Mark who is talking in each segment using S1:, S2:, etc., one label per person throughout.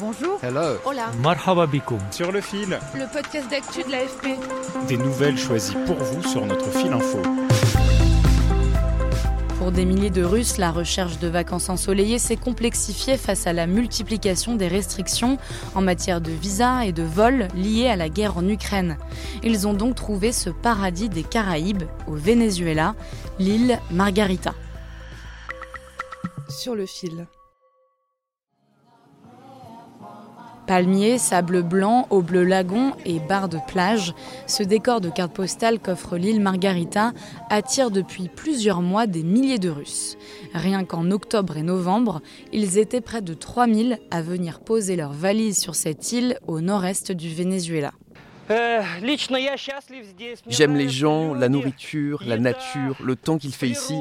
S1: Bonjour.
S2: Hello.
S1: Hola.
S3: Marhaba bikoum.
S4: Sur le fil.
S1: Le podcast d'actu de l'AFP.
S4: Des nouvelles choisies pour vous sur notre fil info.
S5: Pour des milliers de Russes, la recherche de vacances ensoleillées s'est complexifiée face à la multiplication des restrictions en matière de visa et de vol liées à la guerre en Ukraine. Ils ont donc trouvé ce paradis des Caraïbes, au Venezuela, l'île Margarita.
S1: Sur le fil.
S5: Palmiers, sable blanc, au bleu lagon et barres de plage, ce décor de carte postale qu'offre l'île Margarita attire depuis plusieurs mois des milliers de Russes. Rien qu'en octobre et novembre, ils étaient près de 3000 à venir poser leurs valises sur cette île au nord-est du Venezuela.
S2: J'aime les gens, la nourriture, la nature, le temps qu'il fait ici.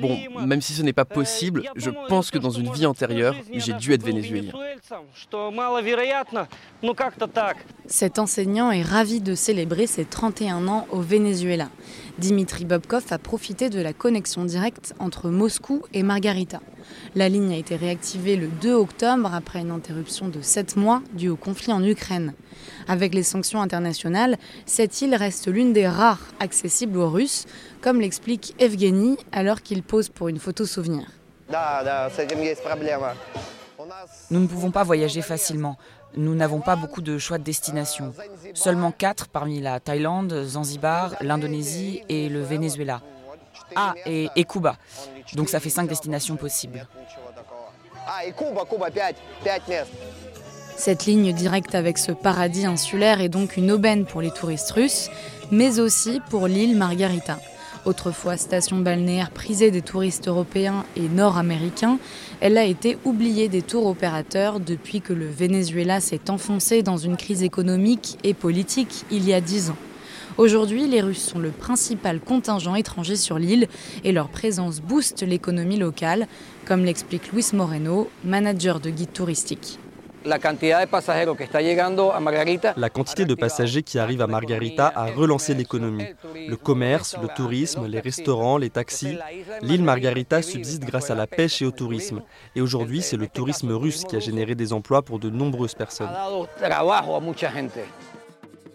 S2: Bon, même si ce n'est pas possible, je pense que dans une vie antérieure, j'ai dû être vénézuélien.
S5: Cet enseignant est ravi de célébrer ses 31 ans au Venezuela. Dimitri Bobkov a profité de la connexion directe entre Moscou et Margarita. La ligne a été réactivée le 2 octobre après une interruption de 7 mois due au conflit en Ukraine. Avec les sanctions internationales, cette île reste l'une des rares accessibles aux Russes, comme l'explique Evgeny alors qu'il pose pour une photo souvenir.
S6: Nous ne pouvons pas voyager facilement. Nous n'avons pas beaucoup de choix de destination. Seulement quatre parmi la Thaïlande, Zanzibar, l'Indonésie et le Venezuela. Ah, et, et Cuba. Donc ça fait cinq destinations possibles.
S5: Cette ligne directe avec ce paradis insulaire est donc une aubaine pour les touristes russes, mais aussi pour l'île Margarita. Autrefois station balnéaire prisée des touristes européens et nord-américains, elle a été oubliée des tours opérateurs depuis que le Venezuela s'est enfoncé dans une crise économique et politique il y a dix ans. Aujourd'hui, les Russes sont le principal contingent étranger sur l'île et leur présence booste l'économie locale, comme l'explique Luis Moreno, manager de guide touristique.
S7: La quantité de passagers qui arrivent à Margarita a relancé l'économie. Le commerce, le tourisme, les restaurants, les taxis. L'île Margarita subsiste grâce à la pêche et au tourisme. Et aujourd'hui, c'est le tourisme russe qui a généré des emplois pour de nombreuses personnes.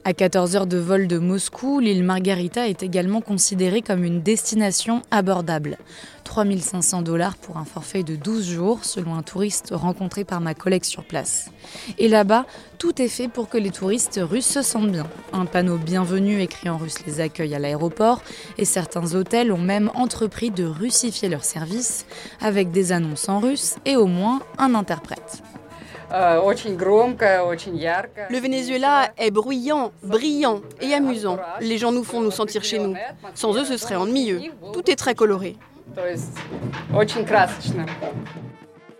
S5: À 14 heures de vol de Moscou, l'île Margarita est également considérée comme une destination abordable. 3500 dollars pour un forfait de 12 jours, selon un touriste rencontré par ma collègue sur place. Et là-bas, tout est fait pour que les touristes russes se sentent bien. Un panneau bienvenu écrit en russe les accueille à l'aéroport, et certains hôtels ont même entrepris de russifier leurs services, avec des annonces en russe et au moins un interprète.
S8: Le Venezuela est bruyant, brillant et amusant. Les gens nous font nous sentir chez nous. Sans eux, ce serait ennuyeux. Tout est très coloré.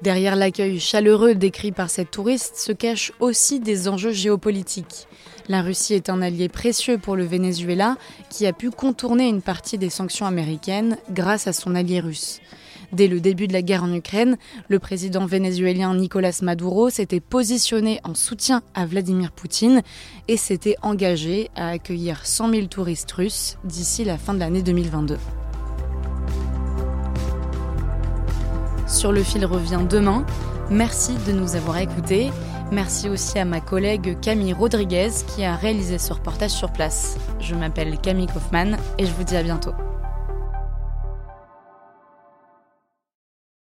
S5: Derrière l'accueil chaleureux décrit par cette touriste se cachent aussi des enjeux géopolitiques. La Russie est un allié précieux pour le Venezuela qui a pu contourner une partie des sanctions américaines grâce à son allié russe. Dès le début de la guerre en Ukraine, le président vénézuélien Nicolas Maduro s'était positionné en soutien à Vladimir Poutine et s'était engagé à accueillir 100 000 touristes russes d'ici la fin de l'année 2022. Sur le fil revient demain. Merci de nous avoir écoutés. Merci aussi à ma collègue Camille Rodriguez qui a réalisé ce reportage sur place. Je m'appelle Camille Kaufmann et je vous dis à bientôt.